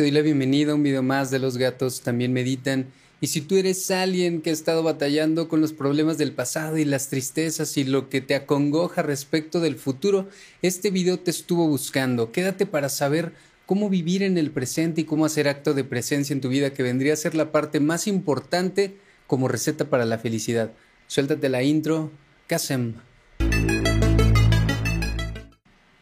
Te doy la bienvenida a un video más de Los gatos también meditan. Y si tú eres alguien que ha estado batallando con los problemas del pasado y las tristezas y lo que te acongoja respecto del futuro, este video te estuvo buscando. Quédate para saber cómo vivir en el presente y cómo hacer acto de presencia en tu vida, que vendría a ser la parte más importante como receta para la felicidad. Suéltate la intro. Kasem.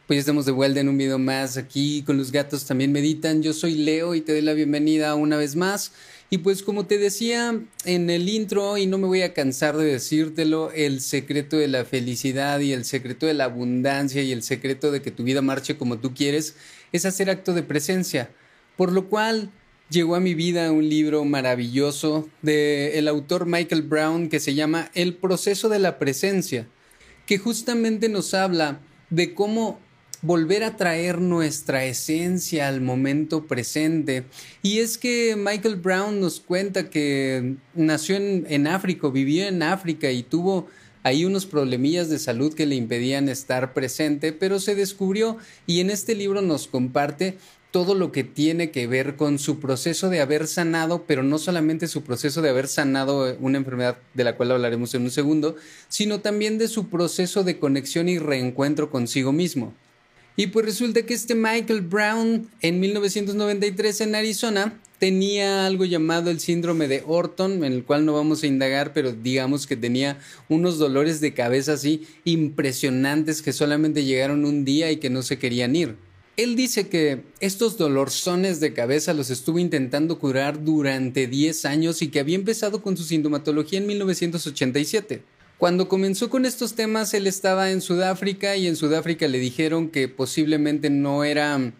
Pues ya estamos de vuelta en un video más aquí con los gatos también meditan. Yo soy Leo y te doy la bienvenida una vez más. Y pues como te decía en el intro y no me voy a cansar de decírtelo, el secreto de la felicidad y el secreto de la abundancia y el secreto de que tu vida marche como tú quieres es hacer acto de presencia. Por lo cual llegó a mi vida un libro maravilloso del el autor Michael Brown que se llama El proceso de la presencia, que justamente nos habla de cómo volver a traer nuestra esencia al momento presente. Y es que Michael Brown nos cuenta que nació en, África, vivió en África y tuvo ahí unos problemillas de salud que le impedían estar presente, pero se descubrió y en este libro nos comparte todo lo que tiene que ver con su proceso de haber sanado, pero no solamente su proceso de haber sanado una enfermedad de la cual hablaremos en un segundo, sino también de su proceso de conexión y reencuentro consigo mismo. Y pues resulta que este Michael Brown en 1993 en Arizona tenía algo llamado el síndrome de Orton, en el cual no vamos a indagar, pero digamos que tenía unos dolores de cabeza así impresionantes que solamente llegaron un día y que no se querían ir. Él dice que estos dolorzones de cabeza los estuvo intentando curar durante 10 años y que había empezado con su sintomatología en 1987. Cuando comenzó con estos temas, él estaba en Sudáfrica y en Sudáfrica le dijeron que posiblemente no era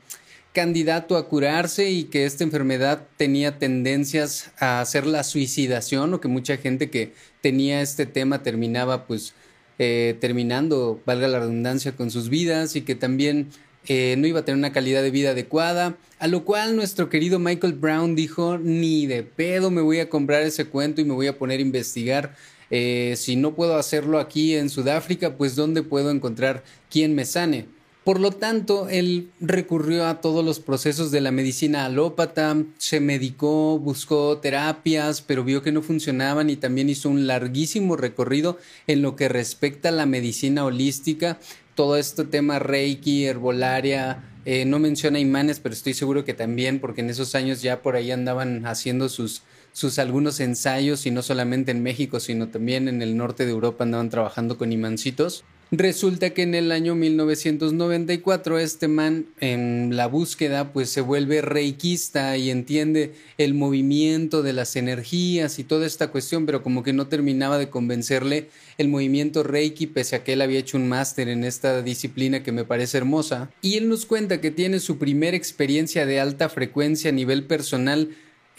candidato a curarse y que esta enfermedad tenía tendencias a hacer la suicidación o que mucha gente que tenía este tema terminaba pues eh, terminando, valga la redundancia, con sus vidas y que también eh, no iba a tener una calidad de vida adecuada, a lo cual nuestro querido Michael Brown dijo, ni de pedo me voy a comprar ese cuento y me voy a poner a investigar eh, si no puedo hacerlo aquí en Sudáfrica, pues ¿dónde puedo encontrar quien me sane? Por lo tanto, él recurrió a todos los procesos de la medicina alópata, se medicó, buscó terapias, pero vio que no funcionaban y también hizo un larguísimo recorrido en lo que respecta a la medicina holística, todo este tema reiki, herbolaria, eh, no menciona imanes, pero estoy seguro que también, porque en esos años ya por ahí andaban haciendo sus, sus algunos ensayos y no solamente en México, sino también en el norte de Europa andaban trabajando con imancitos. Resulta que en el año 1994 este man en la búsqueda pues se vuelve reikista y entiende el movimiento de las energías y toda esta cuestión, pero como que no terminaba de convencerle el movimiento reiki pese a que él había hecho un máster en esta disciplina que me parece hermosa. Y él nos cuenta que tiene su primera experiencia de alta frecuencia a nivel personal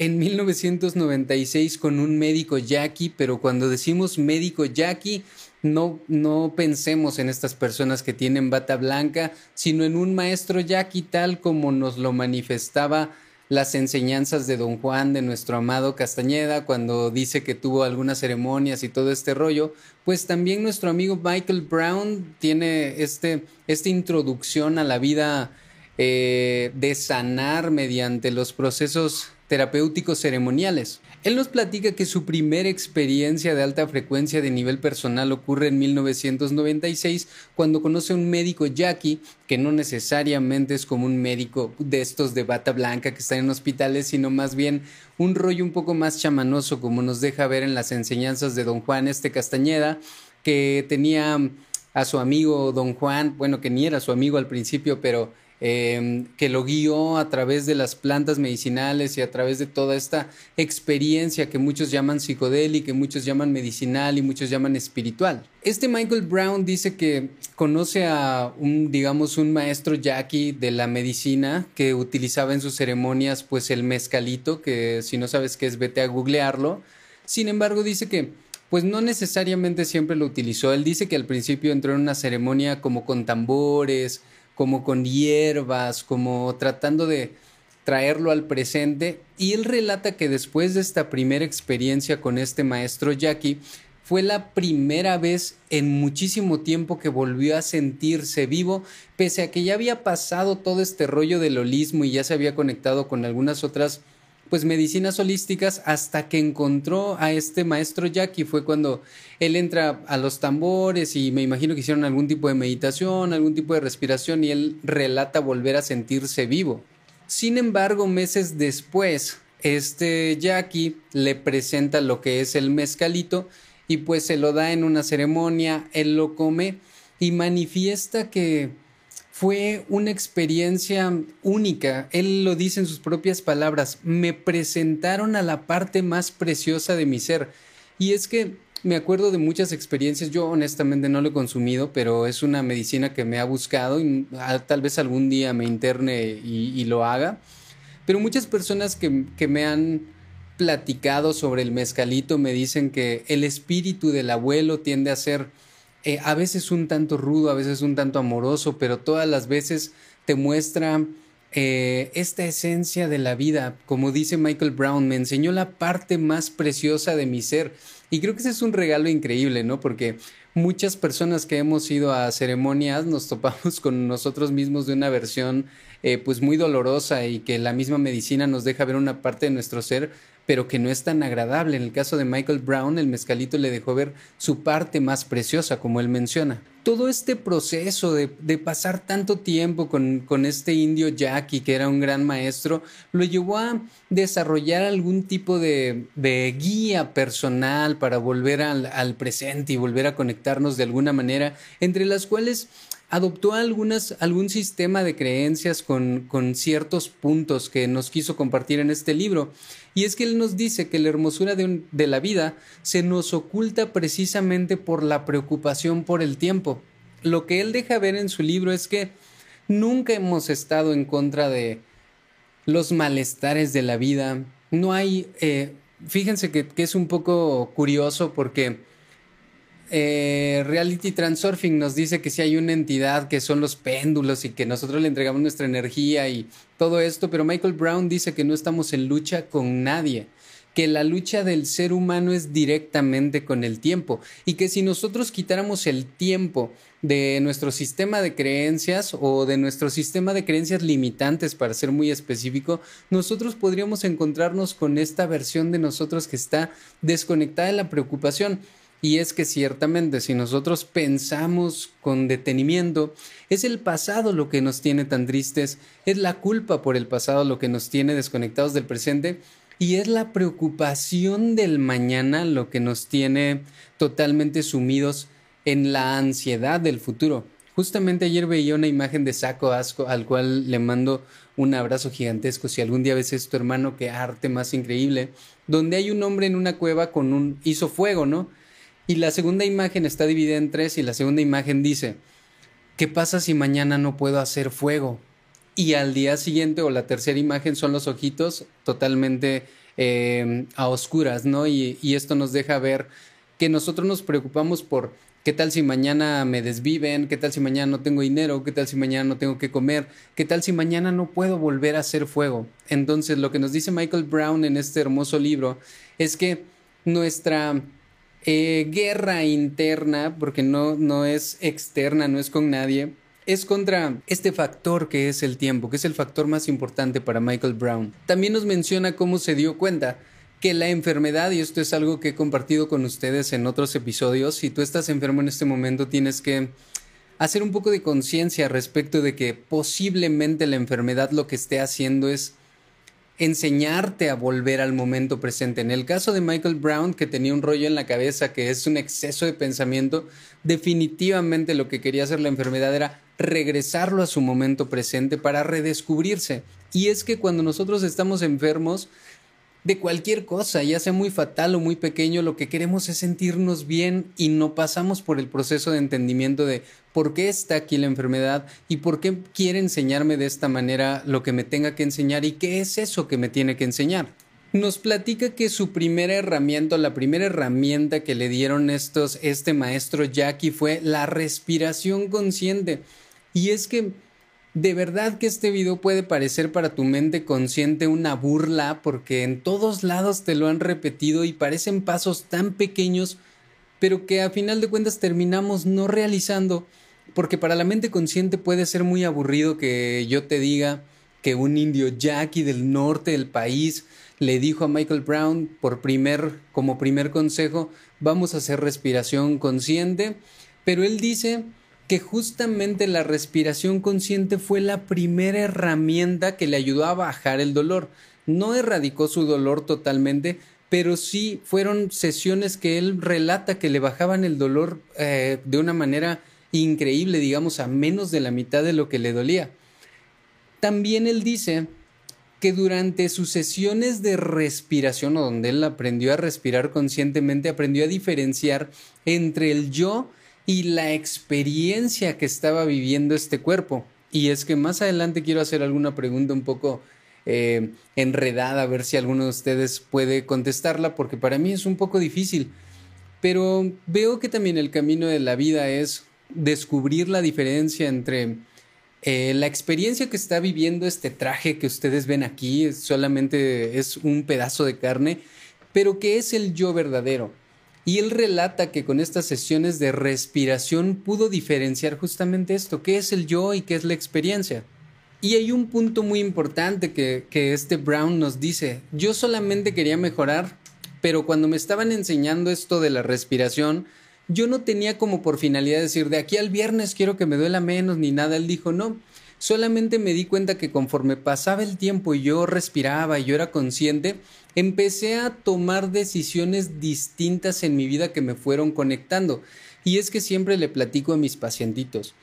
en 1996 con un médico yaqui, pero cuando decimos médico yaqui, no, no pensemos en estas personas que tienen bata blanca, sino en un maestro yaqui tal como nos lo manifestaba las enseñanzas de don Juan, de nuestro amado Castañeda, cuando dice que tuvo algunas ceremonias y todo este rollo, pues también nuestro amigo Michael Brown tiene este, esta introducción a la vida eh, de sanar mediante los procesos terapéuticos ceremoniales. Él nos platica que su primera experiencia de alta frecuencia de nivel personal ocurre en 1996 cuando conoce a un médico Jackie, que no necesariamente es como un médico de estos de bata blanca que están en hospitales, sino más bien un rollo un poco más chamanoso como nos deja ver en las enseñanzas de don Juan este Castañeda, que tenía a su amigo don Juan, bueno, que ni era su amigo al principio, pero Em, que lo guió a través de las plantas medicinales y a través de toda esta experiencia que muchos llaman psicodélica, que muchos llaman medicinal y muchos llaman espiritual. Este Michael Brown dice que conoce a un, digamos, un maestro Jackie de la medicina que utilizaba en sus ceremonias pues el mezcalito, que si no sabes qué es, vete a googlearlo. Sin embargo, dice que pues no necesariamente siempre lo utilizó. Él dice que al principio entró en una ceremonia como con tambores, como con hierbas, como tratando de traerlo al presente. Y él relata que después de esta primera experiencia con este maestro Jackie, fue la primera vez en muchísimo tiempo que volvió a sentirse vivo, pese a que ya había pasado todo este rollo del holismo y ya se había conectado con algunas otras pues medicinas holísticas hasta que encontró a este maestro Jackie fue cuando él entra a los tambores y me imagino que hicieron algún tipo de meditación, algún tipo de respiración y él relata volver a sentirse vivo. Sin embargo, meses después, este Jackie le presenta lo que es el mezcalito y pues se lo da en una ceremonia, él lo come y manifiesta que fue una experiencia única. Él lo dice en sus propias palabras, me presentaron a la parte más preciosa de mi ser. Y es que me acuerdo de muchas experiencias, yo honestamente no lo he consumido, pero es una medicina que me ha buscado y ah, tal vez algún día me interne y, lo haga. Pero muchas personas que, que me han platicado sobre el mezcalito me dicen que el espíritu del abuelo tiende a ser eh, a veces un tanto rudo, a veces un tanto amoroso, pero todas las veces te muestra eh, esta esencia de la vida. Como dice Michael Brown, me enseñó la parte más preciosa de mi ser. Y creo que ese es un regalo increíble, ¿no? Porque muchas personas que hemos ido a ceremonias nos topamos con nosotros mismos de una versión eh, pues muy dolorosa y que la misma medicina nos deja ver una parte de nuestro ser pero que no es tan agradable. En el caso de Michael Brown, el mezcalito le dejó ver su parte más preciosa, como él menciona. Todo este proceso de, pasar tanto tiempo con, este indio Jackie, que era un gran maestro, lo llevó a desarrollar algún tipo de, guía personal para volver al, presente y volver a conectarnos de alguna manera, entre las cuales adoptó algunas, algún sistema de creencias con, con ciertos puntos que nos quiso compartir en este libro. Y es que él nos dice que la hermosura de, de la vida se nos oculta precisamente por la preocupación por el tiempo. Lo que él deja ver en su libro es que nunca hemos estado en contra de los malestares de la vida. No hay, eh, fíjense que, que, es un poco curioso porque eh, Reality Transurfing nos dice que si hay una entidad que son los péndulos y que nosotros le entregamos nuestra energía y todo esto, pero Michael Brown dice que no estamos en lucha con nadie, que la lucha del ser humano es directamente con el tiempo y que si nosotros quitáramos el tiempo de nuestro sistema de creencias o de nuestro sistema de creencias limitantes, para ser muy específico, nosotros podríamos encontrarnos con esta versión de nosotros que está desconectada de la preocupación. Y es que ciertamente si nosotros pensamos con detenimiento, es el pasado lo que nos tiene tan tristes, es la culpa por el pasado lo que nos tiene desconectados del presente y es la preocupación del mañana lo que nos tiene totalmente sumidos en la ansiedad del futuro. Justamente ayer veía una imagen de Saco Asco al cual le mando un abrazo gigantesco. Si algún día ves esto, hermano, qué arte más increíble. Donde hay un hombre en una cueva con un hizo fuego, ¿no? Y la segunda imagen está dividida en tres y la segunda imagen dice, ¿qué pasa si mañana no puedo hacer fuego? Y al día siguiente o la tercera imagen son los ojitos totalmente eh, a oscuras, ¿no? Y, y esto nos deja ver que nosotros nos preocupamos por ¿Qué tal si mañana me desviven? ¿Qué tal si mañana no tengo dinero? ¿Qué tal si mañana no tengo que comer? ¿Qué tal si mañana no puedo volver a hacer fuego? Entonces, lo que nos dice Michael Brown en este hermoso libro es que nuestra eh, guerra interna, porque no, no es externa, no es con nadie, es contra este factor que es el tiempo, que es el factor más importante para Michael Brown. También nos menciona cómo se dio cuenta que la enfermedad, y esto es algo que he compartido con ustedes en otros episodios, si tú estás enfermo en este momento tienes que hacer un poco de conciencia respecto de que posiblemente la enfermedad lo que esté haciendo es enseñarte a volver al momento presente. En el caso de Michael Brown, que tenía un rollo en la cabeza que es un exceso de pensamiento, definitivamente lo que quería hacer la enfermedad era regresarlo a su momento presente para redescubrirse. Y es que cuando nosotros estamos enfermos, de cualquier cosa, ya sea muy fatal o muy pequeño, lo que queremos es sentirnos bien y no pasamos por el proceso de entendimiento de por qué está aquí la enfermedad y por qué quiere enseñarme de esta manera lo que me tenga que enseñar y qué es eso que me tiene que enseñar. Nos platica que su primera herramienta, la primera herramienta que le dieron estos, este maestro Jackie fue la respiración consciente. Y es que de verdad que este video puede parecer para tu mente consciente una burla porque en todos lados te lo han repetido y parecen pasos tan pequeños, pero que a final de cuentas terminamos no realizando, porque para la mente consciente puede ser muy aburrido que yo te diga que un indio yaqui del norte del país le dijo a Michael Brown por primer, como primer consejo, vamos a hacer respiración consciente, pero él dice que justamente la respiración consciente fue la primera herramienta que le ayudó a bajar el dolor. No erradicó su dolor totalmente, pero sí fueron sesiones que él relata que le bajaban el dolor eh, de una manera increíble, digamos, a menos de la mitad de lo que le dolía. También él dice que durante sus sesiones de respiración, o donde él aprendió a respirar conscientemente, aprendió a diferenciar entre el yo y la experiencia que estaba viviendo este cuerpo. Y es que más adelante quiero hacer alguna pregunta un poco eh, enredada, a ver si alguno de ustedes puede contestarla, porque para mí es un poco difícil. Pero veo que también el camino de la vida es descubrir la diferencia entre eh, la experiencia que está viviendo este traje que ustedes ven aquí, solamente es un pedazo de carne, pero que es el yo verdadero. Y él relata que con estas sesiones de respiración pudo diferenciar justamente esto, qué es el yo y qué es la experiencia. Y hay un punto muy importante que, que este Brown nos dice, yo solamente quería mejorar, pero cuando me estaban enseñando esto de la respiración, yo no tenía como por finalidad decir, de aquí al viernes quiero que me duela menos ni nada. Él dijo, no, solamente me di cuenta que conforme pasaba el tiempo y yo respiraba y yo era consciente, empecé a tomar decisiones distintas en mi vida que me fueron conectando. Y es que siempre le platico a mis pacientitos.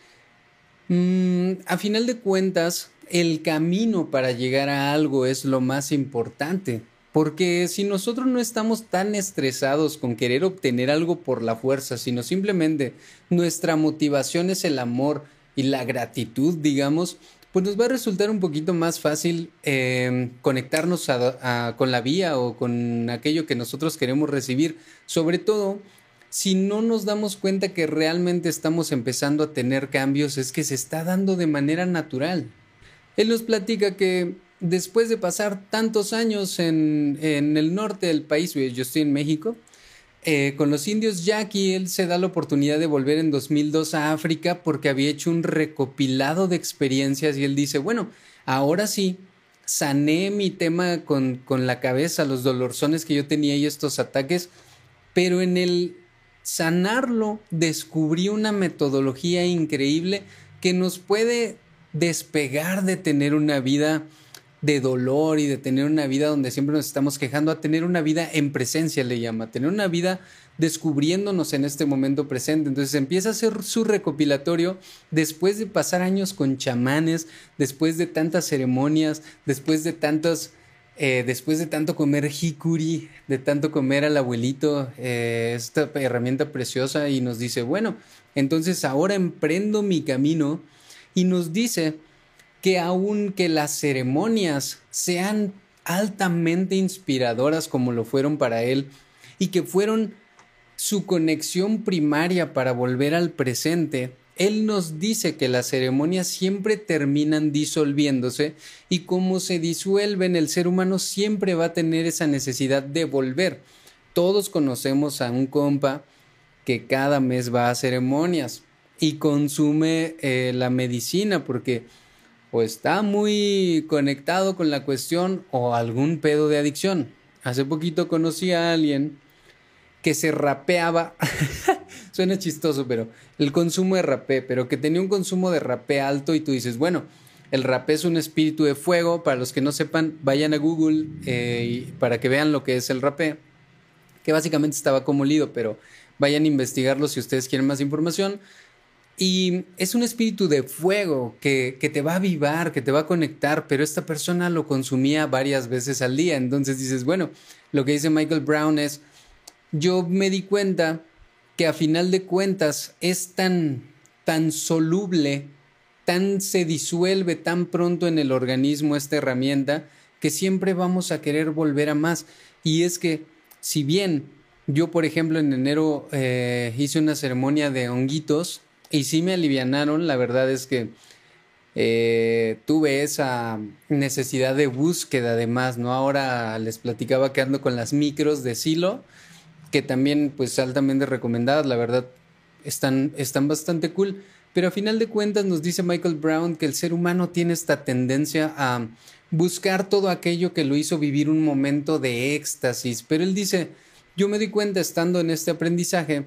Mm, a final de cuentas, el camino para llegar a algo es lo más importante. Porque si nosotros no estamos tan estresados con querer obtener algo por la fuerza, sino simplemente nuestra motivación es el amor y la gratitud, digamos, pues nos va a resultar un poquito más fácil em, conectarnos con la vía o con aquello que nosotros queremos recibir, sobre todo si no nos damos cuenta que realmente estamos empezando a tener cambios, es que se está dando de manera natural. Él nos platica que después de pasar tantos años en, en el norte del país, yo estoy en México, eh, con los indios Yaqui, él se da la oportunidad de volver en 2002 a África porque había hecho un recopilado de experiencias y él dice, bueno, ahora sí, sané mi tema con, con la cabeza, los dolorzones que yo tenía y estos ataques, pero en el sanarlo descubrí una metodología increíble que nos puede despegar de tener una vida de dolor y de tener una vida donde siempre nos estamos quejando a tener una vida en presencia, le llama, tener una vida descubriéndonos en este momento presente. Entonces empieza a hacer su recopilatorio después de pasar años con chamanes, después de tantas ceremonias, después de tantos, eh, después de tanto comer hikuri, de tanto comer al abuelito, eh, esta herramienta preciosa y nos dice, bueno, entonces ahora emprendo mi camino y nos dice, que aunque las ceremonias sean altamente inspiradoras como lo fueron para él y que fueron su conexión primaria para volver al presente, él nos dice que las ceremonias siempre terminan disolviéndose y como se disuelven el ser humano siempre va a tener esa necesidad de volver. Todos conocemos a un compa que cada mes va a ceremonias y consume eh, la medicina porque o está muy conectado con la cuestión o algún pedo de adicción. Hace poquito conocí a alguien que se rapeaba, suena chistoso, pero el consumo de rapé, pero que tenía un consumo de rapé alto y tú dices, bueno, el rapé es un espíritu de fuego, para los que no sepan, vayan a Google eh, para que vean lo que es el rapé, que básicamente estaba como lido, pero vayan a investigarlo si ustedes quieren más información. Y es un espíritu de fuego que, que, te va a avivar, que te va a conectar, pero esta persona lo consumía varias veces al día. Entonces dices, bueno, lo que dice Michael Brown es, yo me di cuenta que a final de cuentas es tan, tan soluble, tan se disuelve tan pronto en el organismo esta herramienta, que siempre vamos a querer volver a más. Y es que, si bien yo, por ejemplo, en enero eh, hice una ceremonia de honguitos, y sí me alivianaron, la verdad es que eh, tuve esa necesidad de búsqueda además, ¿no? Ahora les platicaba que ando con las micros de silo que también pues altamente recomendadas, la verdad están, están bastante cool, pero a final de cuentas nos dice Michael Brown que el ser humano tiene esta tendencia a buscar todo aquello que lo hizo vivir un momento de éxtasis, pero él dice, yo me di cuenta estando en este aprendizaje,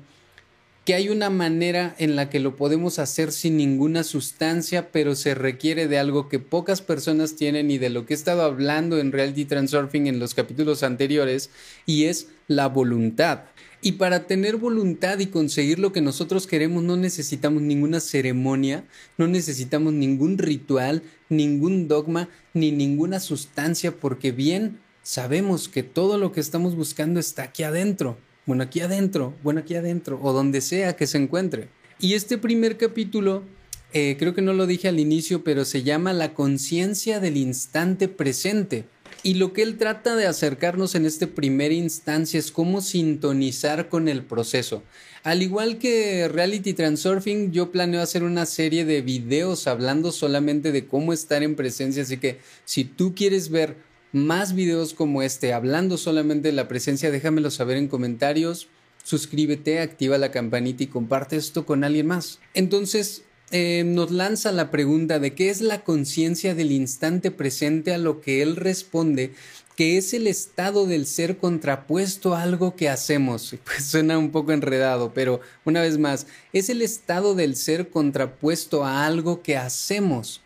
que hay una manera en la que lo podemos hacer sin ninguna sustancia, pero se requiere de algo que pocas personas tienen y de lo que he estado hablando en Reality Transurfing en los capítulos anteriores, y es la voluntad. Y para tener voluntad y conseguir lo que nosotros queremos no necesitamos ninguna ceremonia, no necesitamos ningún ritual, ningún dogma, ni ninguna sustancia, porque bien sabemos que todo lo que estamos buscando está aquí adentro bueno, aquí adentro, bueno, aquí adentro, o donde sea que se encuentre. Y este primer capítulo, eh, creo que no lo dije al inicio, pero se llama La conciencia del instante presente. Y lo que él trata de acercarnos en este primer instancia es cómo sintonizar con el proceso. Al igual que Reality Transurfing, yo planeo hacer una serie de videos hablando solamente de cómo estar en presencia, así que si tú quieres ver más videos como este, hablando solamente de la presencia, déjamelo saber en comentarios. Suscríbete, activa la campanita y comparte esto con alguien más. Entonces, eh, nos lanza la pregunta de qué es la conciencia del instante presente a lo que él responde que es el estado del ser contrapuesto a algo que hacemos. Pues suena un poco enredado, pero una vez más, es el estado del ser contrapuesto a algo que hacemos.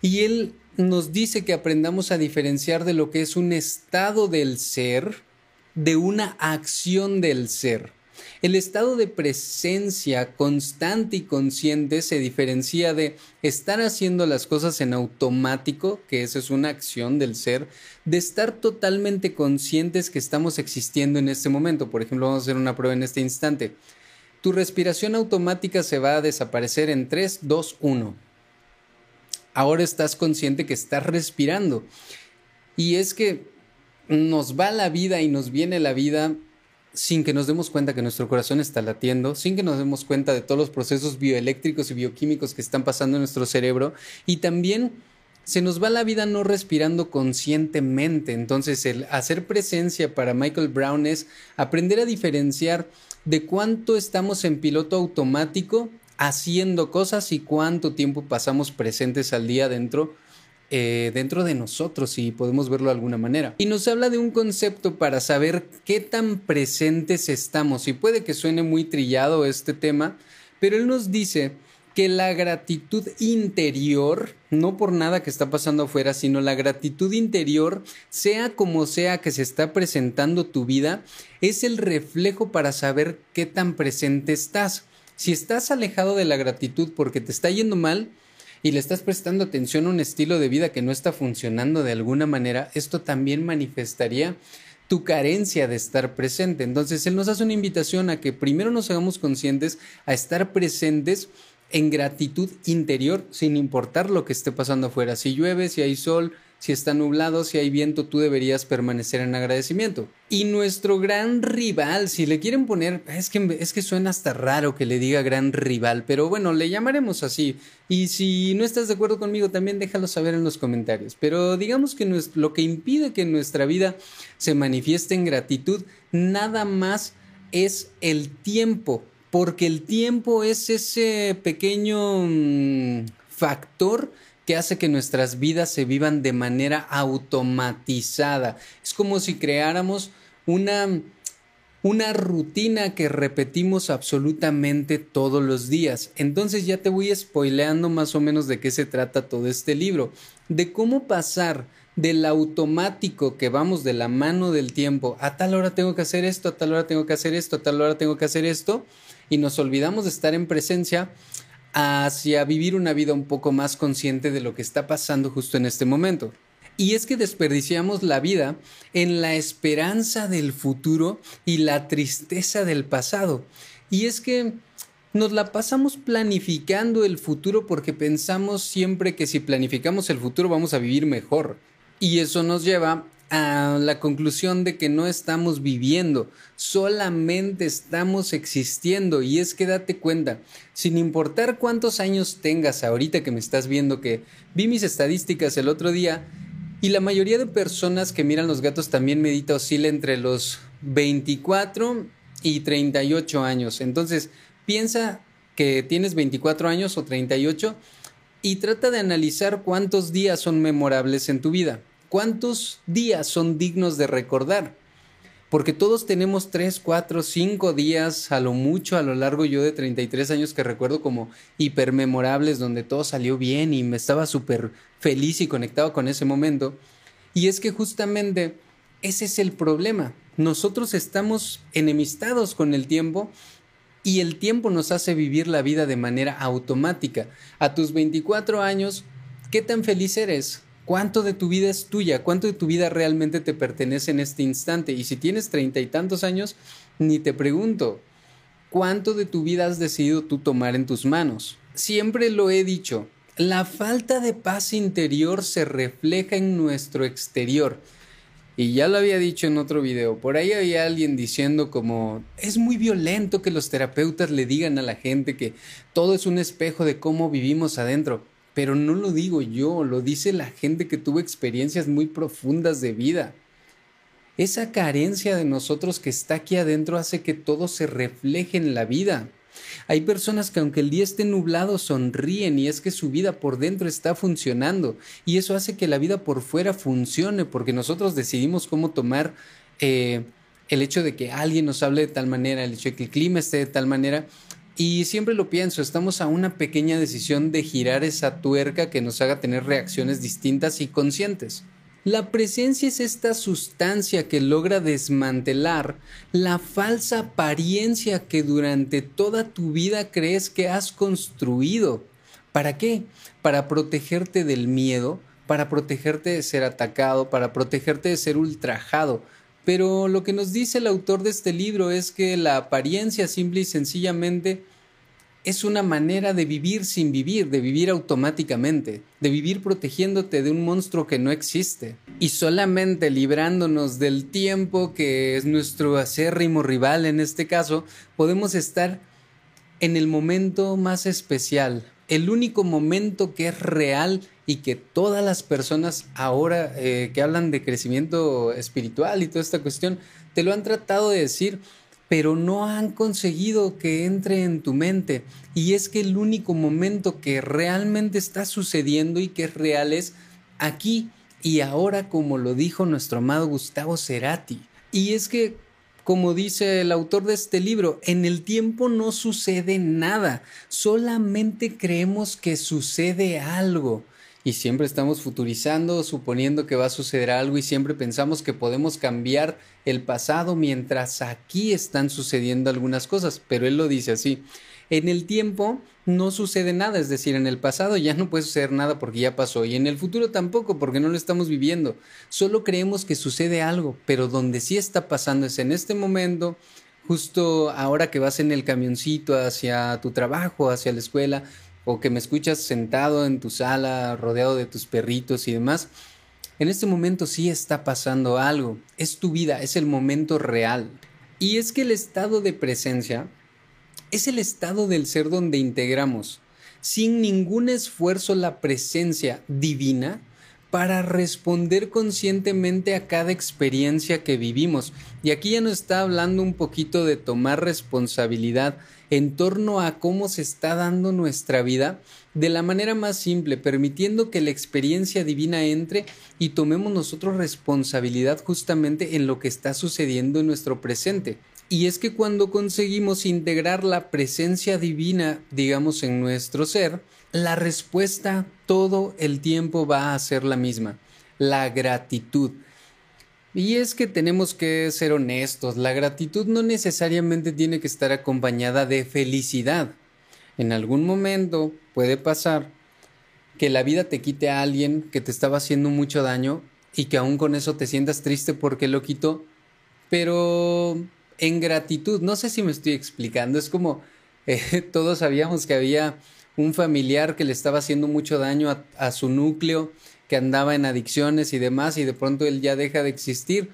Y él nos dice que aprendamos a diferenciar de lo que es un estado del ser de una acción del ser. El estado de presencia constante y consciente se diferencia de estar haciendo las cosas en automático, que esa es una acción del ser, de estar totalmente conscientes que estamos existiendo en este momento. Por ejemplo, vamos a hacer una prueba en este instante. Tu respiración automática se va a desaparecer en 3, 2, 1 ahora estás consciente que estás respirando. Y es que nos va la vida y nos viene la vida sin que nos demos cuenta que nuestro corazón está latiendo, sin que nos demos cuenta de todos los procesos bioeléctricos y bioquímicos que están pasando en nuestro cerebro y también se nos va la vida no respirando conscientemente. Entonces el hacer presencia para Michael Brown es aprender a diferenciar de cuánto estamos en piloto automático haciendo cosas y cuánto tiempo pasamos presentes al día dentro eh, dentro de nosotros, si podemos verlo de alguna manera. Y nos habla de un concepto para saber qué tan presentes estamos. Y puede que suene muy trillado este tema, pero él nos dice que la gratitud interior, no por nada que está pasando afuera, sino la gratitud interior, sea como sea que se está presentando tu vida, es el reflejo para saber qué tan presente estás. Si estás alejado de la gratitud porque te está yendo mal y le estás prestando atención a un estilo de vida que no está funcionando de alguna manera, esto también manifestaría tu carencia de estar presente. Entonces, Él nos hace una invitación a que primero nos hagamos conscientes, a estar presentes en gratitud interior, sin importar lo que esté pasando afuera. Si llueve, si hay sol, si está nublado, si hay viento, tú deberías permanecer en agradecimiento. Y nuestro gran rival, si le quieren poner, es que, es que suena hasta raro que le diga gran rival, pero bueno, le llamaremos así. Y si no estás de acuerdo conmigo, también déjalo saber en los comentarios. Pero digamos que lo que impide que nuestra vida se manifieste en gratitud, nada más es el tiempo, porque el tiempo es ese pequeño mm, factor que hace que nuestras vidas se vivan de manera automatizada. Es como si creáramos una, una rutina que repetimos absolutamente todos los días. Entonces ya te voy spoileando más o menos de qué se trata todo este libro, de cómo pasar del automático que vamos de la mano del tiempo, a tal hora tengo que hacer esto, a tal hora tengo que hacer esto, a tal hora tengo que hacer esto, y nos olvidamos de estar en presencia, hacia vivir una vida un poco más consciente de lo que está pasando justo en este momento. Y es que desperdiciamos la vida en la esperanza del futuro y la tristeza del pasado. Y es que nos la pasamos planificando el futuro porque pensamos siempre que si planificamos el futuro vamos a vivir mejor. Y eso nos lleva a la conclusión de que no estamos viviendo, solamente estamos existiendo. Y es que date cuenta, sin importar cuántos años tengas ahorita que me estás viendo, que vi mis estadísticas el otro día, Y la mayoría de personas que miran los gatos también medita oscila entre los 24 y 38 años. Entonces, piensa que tienes 24 años o 38 y trata de analizar cuántos días son memorables en tu vida, cuántos días son dignos de recordar. Porque todos tenemos 3, 4, 5 días a lo mucho a lo largo yo de 33 años que recuerdo como hipermemorables donde todo salió bien y me estaba súper feliz y conectado con ese momento. Y es que justamente ese es el problema. Nosotros estamos enemistados con el tiempo y el tiempo nos hace vivir la vida de manera automática. A tus 24 años, ¿qué tan feliz eres? ¿Cuánto de tu vida es tuya? ¿Cuánto de tu vida realmente te pertenece en este instante? Y si tienes treinta y tantos años, ni te pregunto, ¿cuánto de tu vida has decidido tú tomar en tus manos? Siempre lo he dicho, la falta de paz interior se refleja en nuestro exterior. Y ya lo había dicho en otro video, por ahí había alguien diciendo como es muy violento que los terapeutas le digan a la gente que todo es un espejo de cómo vivimos adentro, pero no lo digo yo, lo dice la gente que tuvo experiencias muy profundas de vida. Esa carencia de nosotros que está aquí adentro hace que todo se refleje en la vida. Hay personas que aunque el día esté nublado sonríen y es que su vida por dentro está funcionando y eso hace que la vida por fuera funcione porque nosotros decidimos cómo tomar eh, el hecho de que alguien nos hable de tal manera, el hecho de que el clima esté de tal manera. Y siempre lo pienso, estamos a una pequeña decisión de girar esa tuerca que nos haga tener reacciones distintas y conscientes. La presencia es esta sustancia que logra desmantelar la falsa apariencia que durante toda tu vida crees que has construido. ¿Para qué? Para protegerte del miedo, para protegerte de ser atacado, para protegerte de ser ultrajado. Pero lo que nos dice el autor de este libro es que la apariencia simple y sencillamente es una manera de vivir sin vivir, de vivir automáticamente, de vivir protegiéndote de un monstruo que no existe y solamente librándonos del tiempo que es nuestro acérrimo rival en este caso, podemos estar en el momento más especial, el único momento que es real y que todas las personas ahora eh, que hablan de crecimiento espiritual y toda esta cuestión te lo han tratado de decir pero no han conseguido que entre en tu mente. Y es que el único momento que realmente está sucediendo y que es real es aquí y ahora, como lo dijo nuestro amado Gustavo Cerati. Y es que, como dice el autor de este libro, en el tiempo no sucede nada, solamente creemos que sucede algo y siempre estamos futurizando, suponiendo que va a suceder algo y siempre pensamos que podemos cambiar el pasado mientras aquí están sucediendo algunas cosas, pero él lo dice así. En el tiempo no sucede nada, es decir, en el pasado ya no puede suceder nada porque ya pasó y en el futuro tampoco porque no lo estamos viviendo. Solo creemos que sucede algo, pero donde sí está pasando es en este momento, justo ahora que vas en el camioncito hacia tu trabajo, hacia la escuela, o que me escuchas sentado en tu sala, rodeado de tus perritos y demás, en este momento sí está pasando algo. Es tu vida, es el momento real. Y es que el estado de presencia es el estado del ser donde integramos sin ningún esfuerzo la presencia divina para responder conscientemente a cada experiencia que vivimos. Y aquí ya nos está hablando un poquito de tomar responsabilidad en torno a cómo se está dando nuestra vida de la manera más simple, permitiendo que la experiencia divina entre y tomemos nosotros responsabilidad justamente en lo que está sucediendo en nuestro presente. Y es que cuando conseguimos integrar la presencia divina, digamos, en nuestro ser, la respuesta todo el tiempo va a ser la misma, la gratitud. Y es que tenemos que ser honestos, la gratitud no necesariamente tiene que estar acompañada de felicidad. En algún momento puede pasar que la vida te quite a alguien que te estaba haciendo mucho daño y que aún con eso te sientas triste porque lo quitó, pero en gratitud, no sé si me estoy explicando, es como eh, todos sabíamos que había un familiar que le estaba haciendo mucho daño a, su núcleo, que andaba en adicciones y demás, y de pronto él ya deja de existir.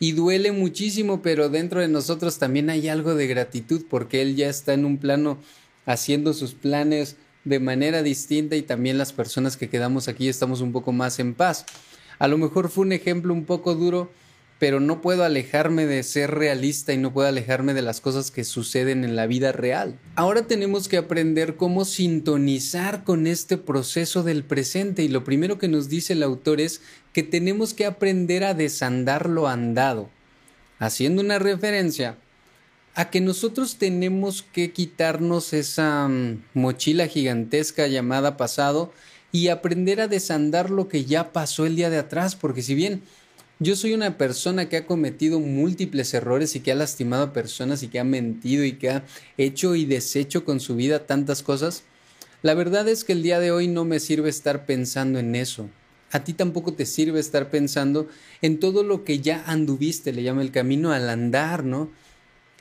Y duele muchísimo, pero dentro de nosotros también hay algo de gratitud porque él ya está en un plano haciendo sus planes de manera distinta y también las personas que quedamos aquí estamos un poco más en paz. A lo mejor fue un ejemplo un poco duro, pero no puedo alejarme de ser realista y no puedo alejarme de las cosas que suceden en la vida real. Ahora tenemos que aprender cómo sintonizar con este proceso del presente y lo primero que nos dice el autor es que tenemos que aprender a desandar lo andado, haciendo una referencia a que nosotros tenemos que quitarnos esa mm, mochila gigantesca llamada pasado y aprender a desandar lo que ya pasó el día de atrás, porque si bien yo soy una persona que ha cometido múltiples errores y que ha lastimado a personas y que ha mentido y que ha hecho y deshecho con su vida tantas cosas. La verdad es que el día de hoy no me sirve estar pensando en eso. A ti tampoco te sirve estar pensando en todo lo que ya anduviste, le llama el camino al andar, ¿no?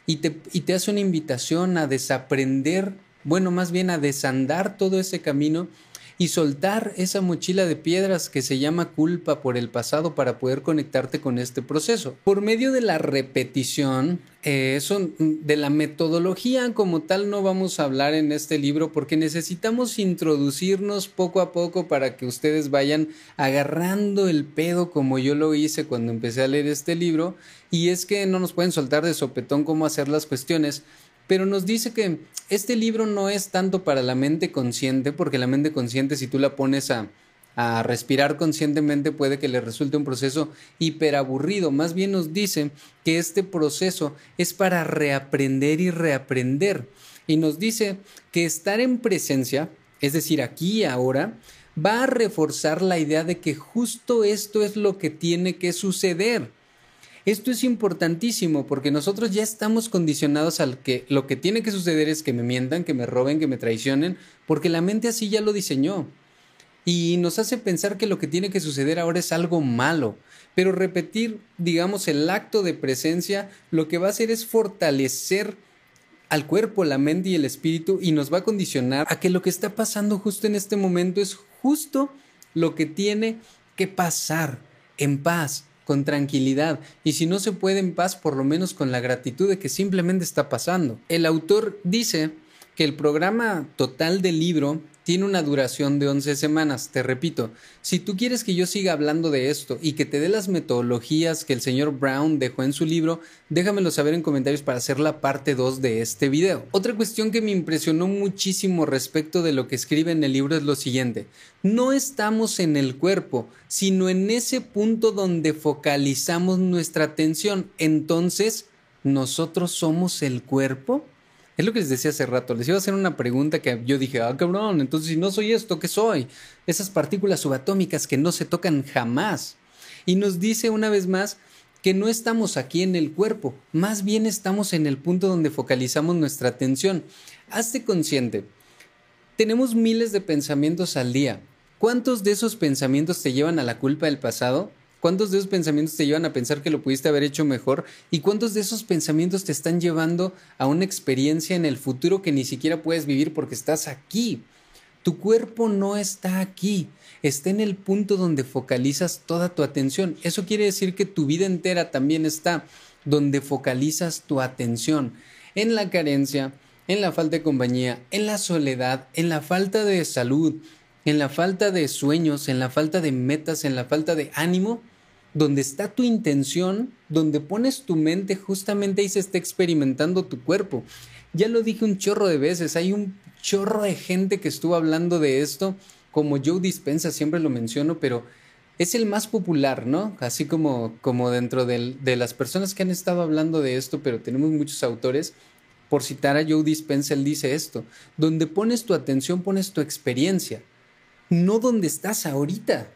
Y te, y te hace una invitación a desaprender, bueno, más bien a desandar todo ese camino y soltar esa mochila de piedras que se llama culpa por el pasado para poder conectarte con este proceso. Por medio de la repetición, eh, eso, de la metodología como tal no vamos a hablar en este libro porque necesitamos introducirnos poco a poco para que ustedes vayan agarrando el pedo como yo lo hice cuando empecé a leer este libro y es que no nos pueden soltar de sopetón cómo hacer las cuestiones pero nos dice que este libro no es tanto para la mente consciente, porque la mente consciente si tú la pones a, respirar conscientemente puede que le resulte un proceso hiperaburrido. Más bien nos dice que este proceso es para reaprender y reaprender. Y nos dice que estar en presencia, es decir, aquí y ahora, va a reforzar la idea de que justo esto es lo que tiene que suceder. Esto es importantísimo porque nosotros ya estamos condicionados al que lo que tiene que suceder es que me mientan, que me roben, que me traicionen, porque la mente así ya lo diseñó. Y nos hace pensar que lo que tiene que suceder ahora es algo malo. Pero repetir, digamos, el acto de presencia, lo que va a hacer es fortalecer al cuerpo, la mente y el espíritu y nos va a condicionar a que lo que está pasando justo en este momento es justo lo que tiene que pasar en paz, con tranquilidad y si no se puede en paz, por lo menos con la gratitud de que simplemente está pasando. El autor dice que el programa total del libro tiene una duración de 11 semanas. Te repito, si tú quieres que yo siga hablando de esto y que te dé las metodologías que el señor Brown dejó en su libro, déjamelo saber en comentarios para hacer la parte 2 de este video. Otra cuestión que me impresionó muchísimo respecto de lo que escribe en el libro es lo siguiente. No estamos en el cuerpo, sino en ese punto donde focalizamos nuestra atención. Entonces, ¿nosotros somos el cuerpo? Es lo que les decía hace rato. Les iba a hacer una pregunta que yo dije, ah, cabrón, entonces si no soy esto, ¿qué soy? Esas partículas subatómicas que no se tocan jamás. Y nos dice una vez más que no estamos aquí en el cuerpo, más bien estamos en el punto donde focalizamos nuestra atención. Hazte consciente. Tenemos miles de pensamientos al día. ¿Cuántos de esos pensamientos te llevan a la culpa del pasado? ¿Cuántos de esos pensamientos te llevan a pensar que lo pudiste haber hecho mejor? ¿Y cuántos de esos pensamientos te están llevando a una experiencia en el futuro que ni siquiera puedes vivir porque estás aquí? Tu cuerpo no está aquí, está en el punto donde focalizas toda tu atención. Eso quiere decir que tu vida entera también está donde focalizas tu atención, en la carencia, en la falta de compañía, en la soledad, en la falta de salud, en la falta de sueños, en la falta de metas, en la falta de ánimo, donde está tu intención, donde pones tu mente, justamente ahí se está experimentando tu cuerpo. Ya lo dije un chorro de veces, hay un chorro de gente que estuvo hablando de esto, como Joe Dispensa, siempre lo menciono, pero es el más popular, ¿no? Así como, como dentro de las personas que han estado hablando de esto, pero tenemos muchos autores. Por citar a Joe Dispensa, él dice esto, donde pones tu atención, pones tu experiencia no donde estás ahorita.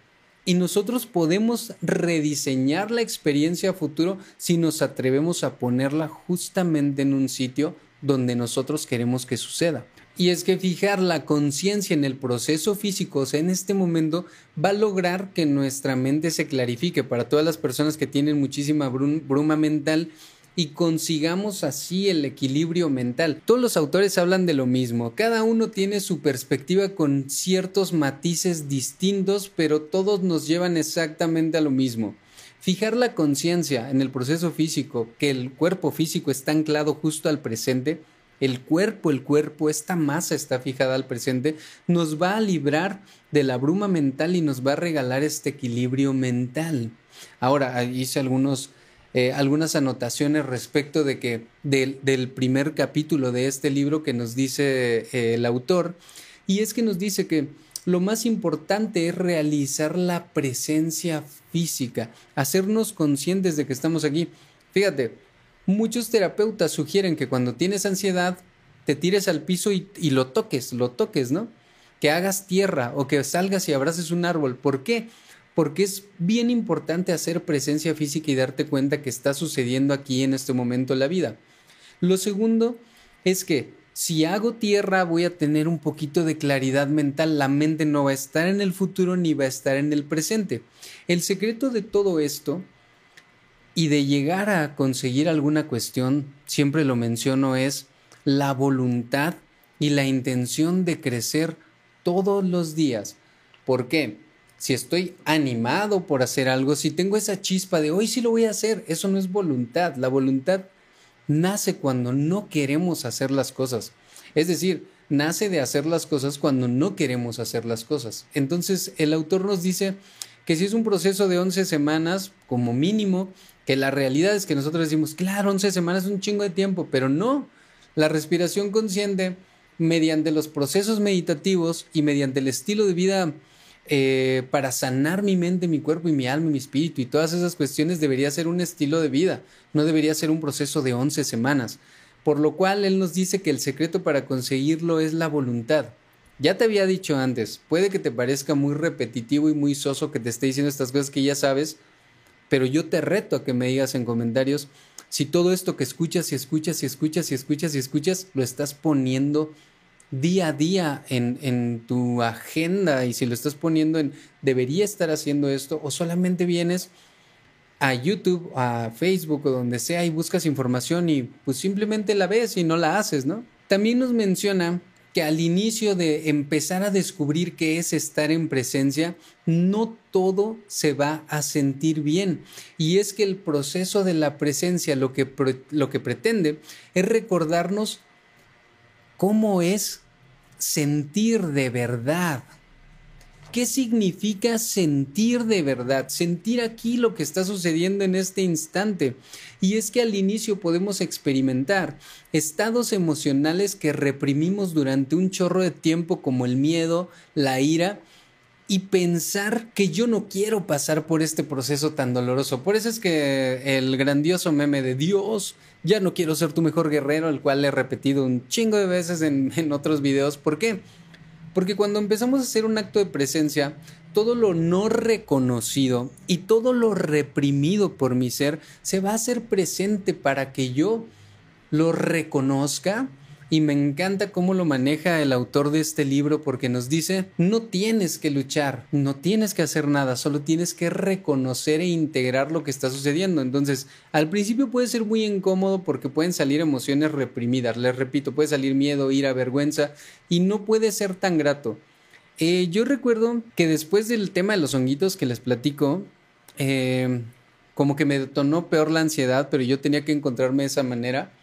Y nosotros podemos rediseñar la experiencia futuro si nos atrevemos a ponerla justamente en un sitio donde nosotros queremos que suceda. Y es que fijar la conciencia en el proceso físico, o sea, en este momento, va a lograr que nuestra mente se clarifique. Para todas las personas que tienen muchísima bruma mental, y consigamos así el equilibrio mental. Todos los autores hablan de lo mismo, cada uno tiene su perspectiva con ciertos matices distintos, pero todos nos llevan exactamente a lo mismo. Fijar la conciencia en el proceso físico, que el cuerpo físico está anclado justo al presente, el cuerpo, el cuerpo, esta masa está fijada al presente, nos va a librar de la bruma mental y nos va a regalar este equilibrio mental. Ahora, hice algunos, eh, algunas anotaciones respecto de que del, primer capítulo de este libro que nos dice eh, el autor, y es que nos dice que lo más importante es realizar la presencia física, hacernos conscientes de que estamos aquí. Fíjate, muchos terapeutas sugieren que cuando tienes ansiedad, te tires al piso y, y, lo toques, lo toques, ¿no? Que hagas tierra o que salgas y abraces un árbol. ¿Por qué? Porque es bien importante hacer presencia física y darte cuenta que está sucediendo aquí en este momento la vida. Lo segundo es que si hago tierra voy a tener un poquito de claridad mental, la mente no va a estar en el futuro ni va a estar en el presente. El secreto de todo esto y de llegar a conseguir alguna cuestión, siempre lo menciono, es la voluntad y la intención de crecer todos los días. ¿Por qué? Si estoy animado por hacer algo, si tengo esa chispa de hoy sí lo voy a hacer, eso no es voluntad. La voluntad nace cuando no queremos hacer las cosas. Es decir, nace de hacer las cosas cuando no queremos hacer las cosas. Entonces, el autor nos dice que si es un proceso de 11 semanas, como mínimo, que la realidad es que nosotros decimos, claro, 11 semanas es un chingo de tiempo, pero no. La respiración consciente, mediante los procesos meditativos y mediante el estilo de vida eh, para sanar mi mente, mi cuerpo y mi alma y mi espíritu y todas esas cuestiones debería ser un estilo de vida, no debería ser un proceso de 11 semanas. Por lo cual él nos dice que el secreto para conseguirlo es la voluntad. Ya te había dicho antes, puede que te parezca muy repetitivo y muy soso que te esté diciendo estas cosas que ya sabes, pero yo te reto a que me digas en comentarios si todo esto que escuchas y escuchas y escuchas y escuchas y escuchas lo estás poniendo día a día en, en, tu agenda y si lo estás poniendo en debería estar haciendo esto o solamente vienes a YouTube, a Facebook o donde sea y buscas información y pues simplemente la ves y no la haces, ¿no? También nos menciona que al inicio de empezar a descubrir qué es estar en presencia, no todo se va a sentir bien. Y es que el proceso de la presencia lo que, lo que pretende es recordarnos cómo es sentir de verdad. ¿Qué significa sentir de verdad? Sentir aquí lo que está sucediendo en este instante. Y es que al inicio podemos experimentar estados emocionales que reprimimos durante un chorro de tiempo como el miedo, la ira y pensar que yo no quiero pasar por este proceso tan doloroso. Por eso es que el grandioso meme de Dios, ya no quiero ser tu mejor guerrero, el cual le he repetido un chingo de veces en, en otros videos. ¿Por qué? Porque cuando empezamos a hacer un acto de presencia, todo lo no reconocido y todo lo reprimido por mi ser se va a hacer presente para que yo lo reconozca y me encanta cómo lo maneja el autor de este libro porque nos dice, no tienes que luchar, no tienes que hacer nada, solo tienes que reconocer e integrar lo que está sucediendo. Entonces, al principio puede ser muy incómodo porque pueden salir emociones reprimidas, les repito, puede salir miedo, ira, vergüenza y no puede ser tan grato. Eh, yo recuerdo que después del tema de los honguitos que les platico, eh, como que me detonó peor la ansiedad, pero yo tenía que encontrarme de esa manera.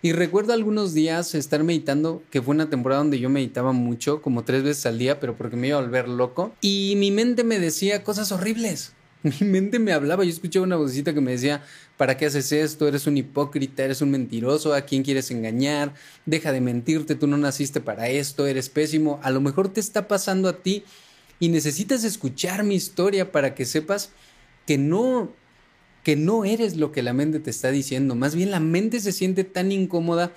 Y recuerdo algunos días estar meditando, que fue una temporada donde yo meditaba mucho, como tres veces al día, pero porque me iba a volver loco. Y mi mente me decía cosas horribles. Mi mente me hablaba, yo escuchaba una vocecita que me decía, ¿para qué haces esto? Eres un hipócrita, eres un mentiroso, ¿a quién quieres engañar? Deja de mentirte, tú no naciste para esto, eres pésimo. A lo mejor te está pasando a ti y necesitas escuchar mi historia para que sepas que no que no eres lo que la mente te está diciendo. Más bien la mente se siente tan incómoda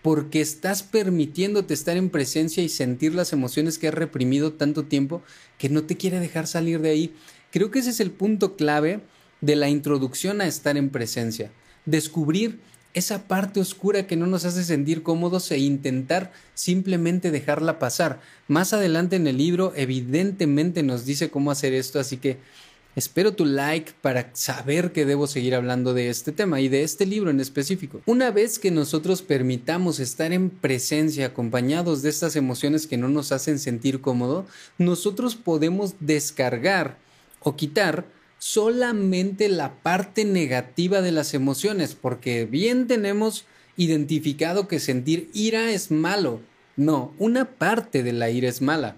porque estás permitiéndote estar en presencia y sentir las emociones que has reprimido tanto tiempo que no te quiere dejar salir de ahí. Creo que ese es el punto clave de la introducción a estar en presencia. Descubrir esa parte oscura que no nos hace sentir cómodos e intentar simplemente dejarla pasar. Más adelante en el libro evidentemente nos dice cómo hacer esto, así que Espero tu like para saber que debo seguir hablando de este tema y de este libro en específico. Una vez que nosotros permitamos estar en presencia acompañados de estas emociones que no nos hacen sentir cómodo, nosotros podemos descargar o quitar solamente la parte negativa de las emociones, porque bien tenemos identificado que sentir ira es malo. No, una parte de la ira es mala.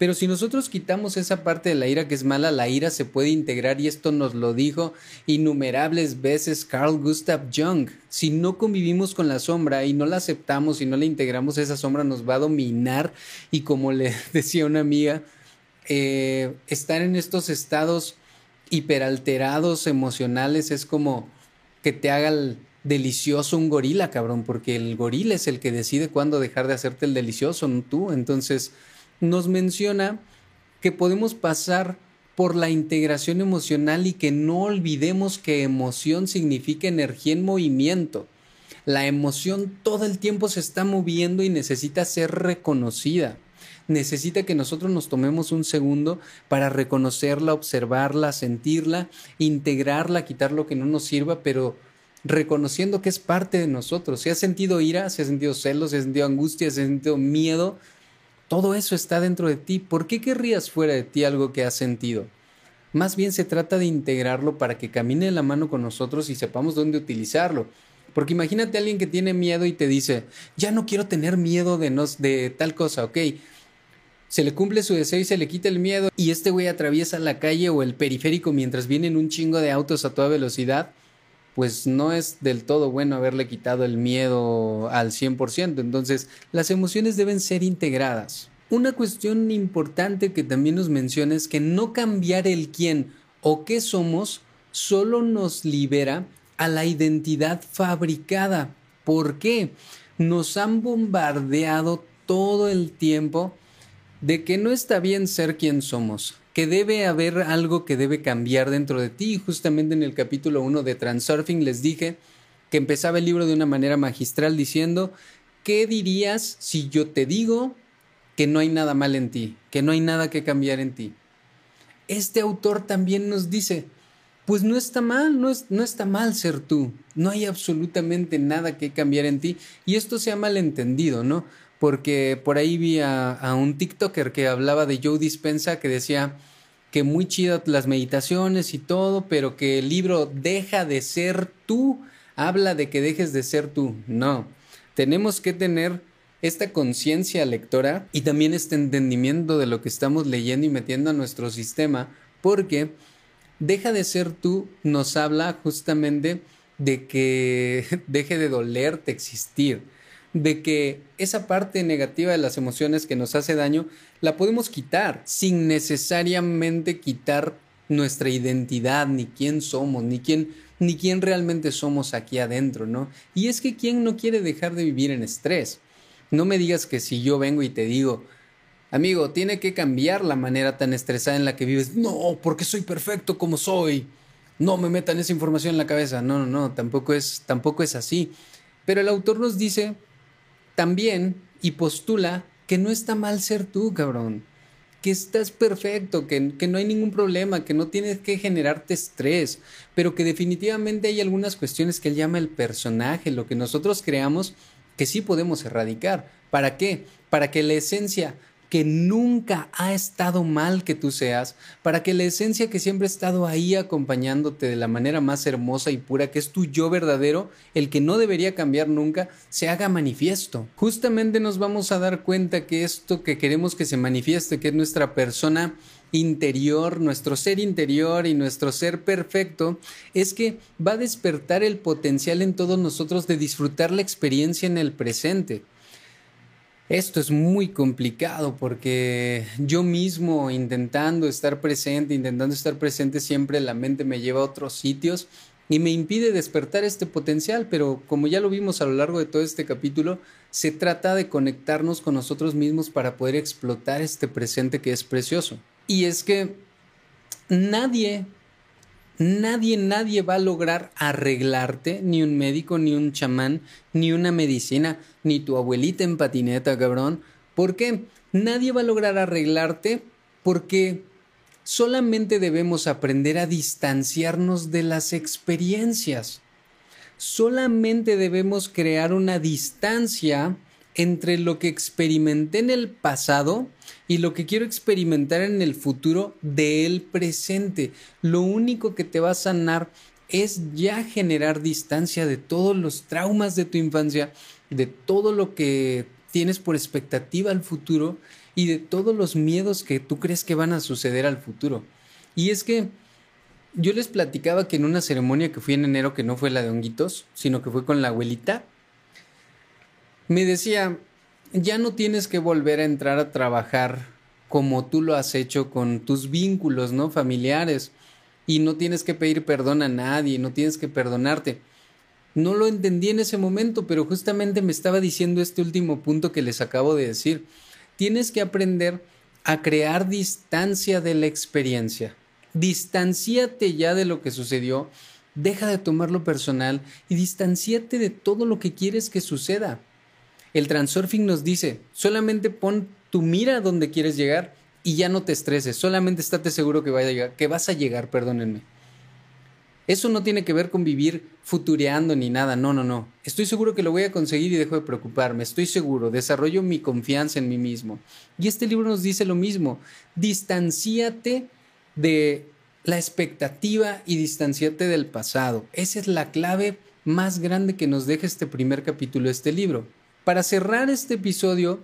Pero si nosotros quitamos esa parte de la ira que es mala, la ira se puede integrar y esto nos lo dijo innumerables veces Carl Gustav Jung. Si no convivimos con la sombra y no la aceptamos y no la integramos, esa sombra nos va a dominar y como le decía una amiga, eh, estar en estos estados hiperalterados emocionales es como que te haga el delicioso un gorila, cabrón, porque el gorila es el que decide cuándo dejar de hacerte el delicioso, no tú. Entonces, nos menciona que podemos pasar por la integración emocional y que no olvidemos que emoción significa energía en movimiento. La emoción todo el tiempo se está moviendo y necesita ser reconocida. Necesita que nosotros nos tomemos un segundo para reconocerla, observarla, sentirla, integrarla, quitar lo que no nos sirva, pero reconociendo que es parte de nosotros. Si has sentido ira, si has sentido celos, si has sentido angustia, si has sentido miedo, todo eso está dentro de ti. ¿Por qué querrías fuera de ti algo que has sentido? Más bien se trata de integrarlo para que camine de la mano con nosotros y sepamos dónde utilizarlo. Porque imagínate a alguien que tiene miedo y te dice, ya no quiero tener miedo de, nos, de tal cosa, ok. Se le cumple su deseo y se le quita el miedo y este güey atraviesa la calle o el periférico mientras vienen un chingo de autos a toda velocidad pues no es del todo bueno haberle quitado el miedo al 100%. Entonces, las emociones deben ser integradas. Una cuestión importante que también nos menciona es que no cambiar el quién o qué somos solo nos libera a la identidad fabricada. ¿Por qué? Nos han bombardeado todo el tiempo de que no está bien ser quien somos, que debe haber algo que debe cambiar dentro de ti. Justamente en el capítulo 1 de Transurfing les dije que empezaba el libro de una manera magistral diciendo, ¿qué dirías si yo te digo que no hay nada mal en ti, que no hay nada que cambiar en ti? Este autor también nos dice, pues no está mal, no, es, no está mal ser tú, no hay absolutamente nada que cambiar en ti y esto se ha malentendido, ¿no? porque por ahí vi a, un TikToker que hablaba de Joe Dispensa que decía que muy chidas las meditaciones y todo, pero que el libro deja de ser tú, habla de que dejes de ser tú. No, tenemos que tener esta conciencia lectora y también este entendimiento de lo que estamos leyendo y metiendo a nuestro sistema, porque deja de ser tú nos habla justamente de que deje de dolerte existir de que esa parte negativa de las emociones que nos hace daño la podemos quitar sin necesariamente quitar nuestra identidad, ni quién somos, ni quién, ni quién realmente somos aquí adentro, ¿no? Y es que quién no quiere dejar de vivir en estrés. No me digas que si yo vengo y te digo, amigo, tiene que cambiar la manera tan estresada en la que vives. No, porque soy perfecto como soy. No me metan esa información en la cabeza. No, no, no, tampoco es, tampoco es así. Pero el autor nos dice también y postula que no está mal ser tú, cabrón. Que estás perfecto, que, que, no hay ningún problema, que no tienes que generarte estrés, pero que definitivamente hay algunas cuestiones que él llama el personaje, lo que nosotros creamos, que sí podemos erradicar. ¿Para qué? Para que la esencia que nunca ha estado mal que tú seas, para que la esencia que siempre ha estado ahí acompañándote de la manera más hermosa y pura, que es tu yo verdadero, el que no debería cambiar nunca, se haga manifiesto. Justamente nos vamos a dar cuenta que esto que queremos que se manifieste, que es nuestra persona interior, nuestro ser interior y nuestro ser perfecto, es que va a despertar el potencial en todos nosotros de disfrutar la experiencia en el presente. Esto es muy complicado porque yo mismo intentando estar presente, intentando estar presente, siempre la mente me lleva a otros sitios y me impide despertar este potencial, pero como ya lo vimos a lo largo de todo este capítulo, se trata de conectarnos con nosotros mismos para poder explotar este presente que es precioso. Y es que nadie Nadie, nadie va a lograr arreglarte, ni un médico, ni un chamán, ni una medicina, ni tu abuelita en patineta, cabrón. ¿Por qué? Nadie va a lograr arreglarte porque solamente debemos aprender a distanciarnos de las experiencias. Solamente debemos crear una distancia entre lo que experimenté en el pasado y lo que quiero experimentar en el futuro del presente. Lo único que te va a sanar es ya generar distancia de todos los traumas de tu infancia, de todo lo que tienes por expectativa al futuro y de todos los miedos que tú crees que van a suceder al futuro. Y es que yo les platicaba que en una ceremonia que fui en enero, que no fue la de honguitos, sino que fue con la abuelita, me decía, ya no tienes que volver a entrar a trabajar como tú lo has hecho con tus vínculos, ¿no? Familiares. Y no tienes que pedir perdón a nadie, no tienes que perdonarte. No lo entendí en ese momento, pero justamente me estaba diciendo este último punto que les acabo de decir. Tienes que aprender a crear distancia de la experiencia. Distanciate ya de lo que sucedió, deja de tomarlo personal y distanciate de todo lo que quieres que suceda. El transurfing nos dice, solamente pon tu mira donde quieres llegar y ya no te estreses, solamente estate seguro que, que vas a llegar, perdónenme. Eso no tiene que ver con vivir futureando ni nada, no, no, no. Estoy seguro que lo voy a conseguir y dejo de preocuparme, estoy seguro, desarrollo mi confianza en mí mismo. Y este libro nos dice lo mismo, distanciate de la expectativa y distanciate del pasado. Esa es la clave más grande que nos deja este primer capítulo de este libro. Para cerrar este episodio,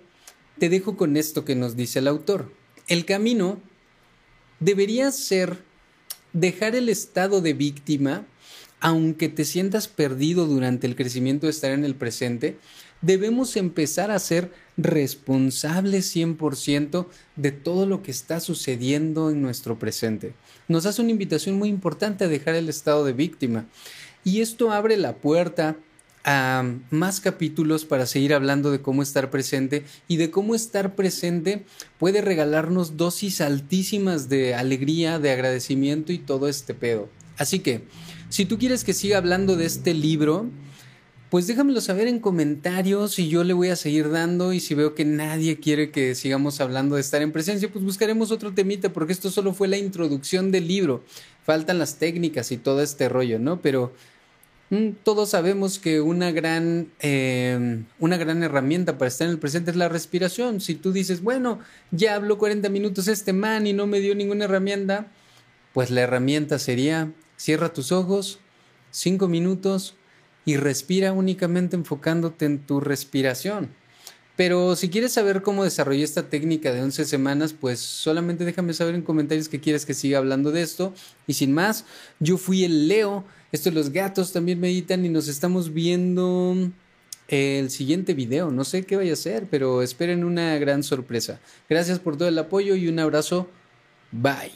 te dejo con esto que nos dice el autor. El camino debería ser dejar el estado de víctima, aunque te sientas perdido durante el crecimiento de estar en el presente, debemos empezar a ser responsables 100% de todo lo que está sucediendo en nuestro presente. Nos hace una invitación muy importante a dejar el estado de víctima. Y esto abre la puerta a más capítulos para seguir hablando de cómo estar presente y de cómo estar presente puede regalarnos dosis altísimas de alegría, de agradecimiento y todo este pedo. Así que, si tú quieres que siga hablando de este libro, pues déjamelo saber en comentarios y yo le voy a seguir dando y si veo que nadie quiere que sigamos hablando de estar en presencia, pues buscaremos otro temita porque esto solo fue la introducción del libro. Faltan las técnicas y todo este rollo, ¿no? Pero todos sabemos que una gran, em, una gran herramienta para estar en el presente es la respiración. Si tú dices, bueno, ya habló 40 minutos este man y no me dio ninguna herramienta, pues la herramienta sería cierra tus ojos, 5 minutos y respira únicamente enfocándote en tu respiración. Pero si quieres saber cómo desarrollé esta técnica de 11 semanas, pues solamente déjame saber en comentarios que quieres que siga hablando de esto. Y sin más, yo fui el Leo. Esto los gatos también meditan y nos estamos viendo el siguiente video. No sé qué vaya a ser, pero esperen una gran sorpresa. Gracias por todo el apoyo y un abrazo. Bye.